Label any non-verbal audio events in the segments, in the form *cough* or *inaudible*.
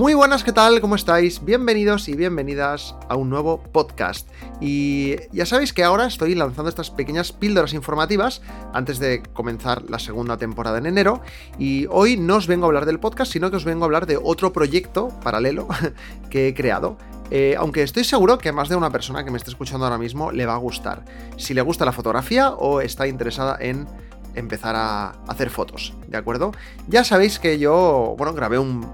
Muy buenas, ¿qué tal? ¿Cómo estáis? Bienvenidos y bienvenidas a un nuevo podcast. Y ya sabéis que ahora estoy lanzando estas pequeñas píldoras informativas antes de comenzar la segunda temporada en enero. Y hoy no os vengo a hablar del podcast, sino que os vengo a hablar de otro proyecto paralelo *laughs* que he creado. Eh, aunque estoy seguro que a más de una persona que me esté escuchando ahora mismo le va a gustar. Si le gusta la fotografía o está interesada en empezar a hacer fotos, ¿de acuerdo? Ya sabéis que yo, bueno, grabé un,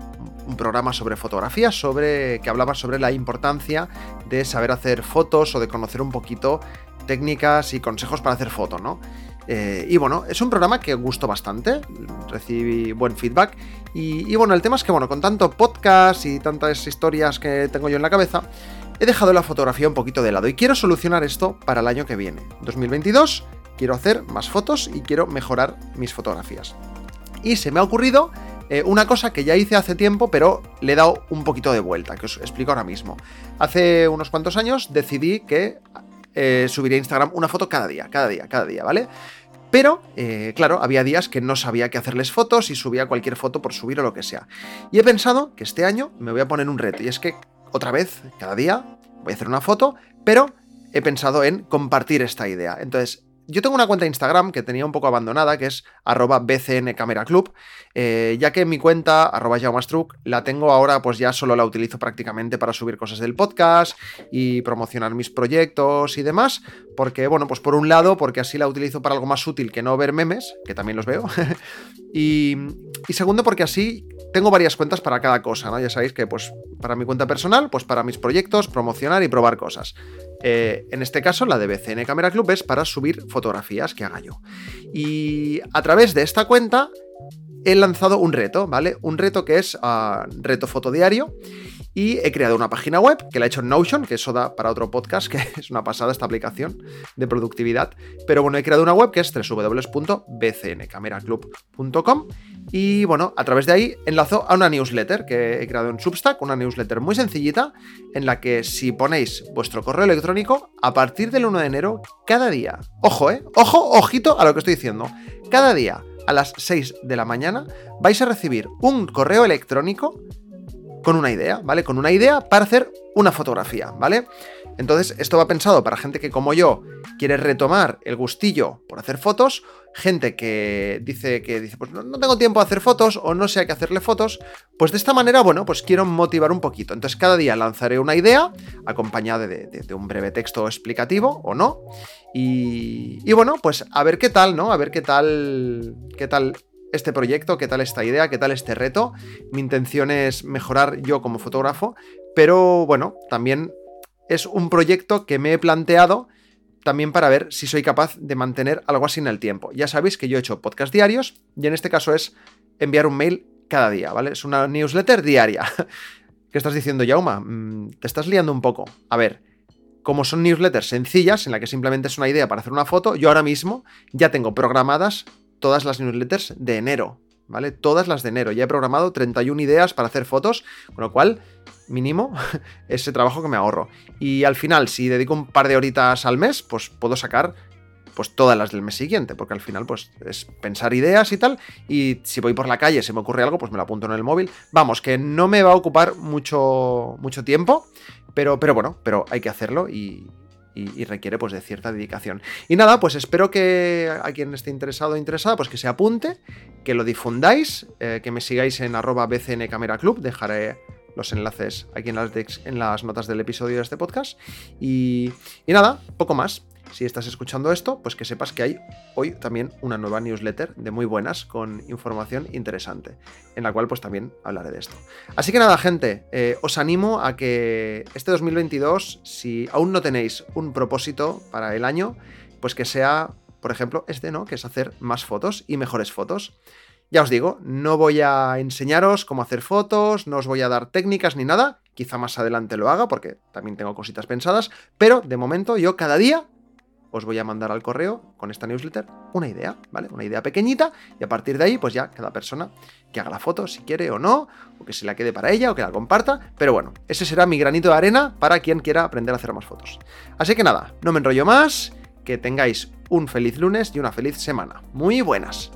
un programa sobre fotografía, sobre, que hablaba sobre la importancia de saber hacer fotos o de conocer un poquito técnicas y consejos para hacer fotos, ¿no? Eh, y bueno, es un programa que gustó bastante, recibí buen feedback. Y, y, bueno, el tema es que, bueno, con tanto podcast y tantas historias que tengo yo en la cabeza, he dejado la fotografía un poquito de lado y quiero solucionar esto para el año que viene. 2022, quiero hacer más fotos y quiero mejorar mis fotografías. Y se me ha ocurrido eh, una cosa que ya hice hace tiempo, pero le he dado un poquito de vuelta, que os explico ahora mismo. Hace unos cuantos años decidí que eh, subiría a Instagram una foto cada día, cada día, cada día, ¿vale? Pero, eh, claro, había días que no sabía qué hacerles fotos y subía cualquier foto por subir o lo que sea. Y he pensado que este año me voy a poner un reto, y es que otra vez, cada día, voy a hacer una foto, pero he pensado en compartir esta idea. Entonces, yo tengo una cuenta de Instagram que tenía un poco abandonada, que es arroba bcnccameraclub, eh, ya que mi cuenta, arroba jaumastruc, la tengo ahora, pues ya solo la utilizo prácticamente para subir cosas del podcast y promocionar mis proyectos y demás, porque, bueno, pues por un lado, porque así la utilizo para algo más útil que no ver memes, que también los veo, *laughs* y, segundo, porque así tengo varias cuentas para cada cosa, ¿no? Ya sabéis que, pues, para mi cuenta personal, pues para mis proyectos, promocionar y probar cosas. Eh, en este caso, la de BCN Camera Club es para subir fotografías que haga yo. Y a través de esta cuenta he lanzado un reto, ¿vale? Un reto que es uh, reto fotodiario y he creado una página web que la he hecho en Notion, que eso da para otro podcast, *laughs* que es una pasada esta aplicación de productividad. Pero bueno, he creado una web que es www.bcncameraclub.com y bueno, a través de ahí enlazo a una newsletter que he creado en Substack, una newsletter muy sencillita en la que si ponéis vuestro correo electrónico, a partir del 1 de enero, cada día, ojo, eh, ojo, ojito a lo que estoy diciendo, cada día a las 6 de la mañana vais a recibir un correo electrónico con una idea, ¿vale? Con una idea para hacer una fotografía, ¿vale? Entonces, esto va pensado para gente que como yo quiere retomar el gustillo por hacer fotos, gente que dice que dice, pues no, tengo tiempo de hacer fotos o no sé a qué hacerle fotos, pues de esta manera, bueno, pues quiero motivar un poquito. Entonces, cada día lanzaré una idea acompañada de, de, un breve texto explicativo o no. Y, y, bueno, pues a ver qué tal, ¿no? A ver qué tal, qué tal este proyecto, qué tal esta idea, qué tal este reto. Mi intención es mejorar yo como fotógrafo, pero bueno, también es un proyecto que me he planteado también para ver si soy capaz de mantener algo así en el tiempo. Ya sabéis que yo he hecho podcast diarios y en este caso es enviar un mail cada día, ¿vale? Es una newsletter diaria. *laughs* ¿Qué estás diciendo, Yauma? Mm, te estás liando un poco. A ver, como son newsletters sencillas, en la que simplemente es una idea para hacer una foto, yo ahora mismo ya tengo programadas todas las newsletters de enero, ¿vale? Todas las de enero. Ya he programado 31 ideas para hacer fotos, con lo cual, mínimo, *laughs* ese trabajo que me ahorro. Y al final, si dedico un par de horitas al mes, pues puedo sacar pues todas las del mes siguiente, porque al final pues es pensar ideas y tal, y si voy por la calle se me ocurre algo, pues me lo apunto en el móvil. Vamos, que no me va a ocupar mucho, mucho tiempo, pero, pero bueno, pero hay que hacerlo y, y, requiere pues de cierta dedicación. Y nada, pues espero que a quien esté interesado o interesada, pues que se apunte, que lo difundáis, eh, que me sigáis en arroba BCN Camera Club, dejaré los enlaces aquí en las, en las notas del episodio de este podcast. Y nada, poco más si estás escuchando esto, pues que sepas que hay hoy también una nueva newsletter de muy buenas con información interesante, en la cual pues también hablaré de esto. Así que nada, gente, eh, os animo a que este 2022, si aún no tenéis un propósito para el año, pues que sea, por ejemplo, este, ¿no? Que es hacer más fotos y mejores fotos. Ya os digo, no voy a enseñaros cómo hacer fotos, no os voy a dar técnicas ni nada, quizá más adelante lo haga porque también tengo cositas pensadas, pero de momento yo cada día os voy a mandar al correo con esta newsletter una idea, ¿vale? Una idea pequeñita y a partir de ahí pues ya cada persona que haga la foto si quiere o no, o que se la quede para ella o que la comparta, pero bueno, ese será mi granito de arena para quien quiera aprender a hacer más fotos. Así que nada, no me enrollo más, que tengáis un feliz lunes y una feliz semana. Muy buenas.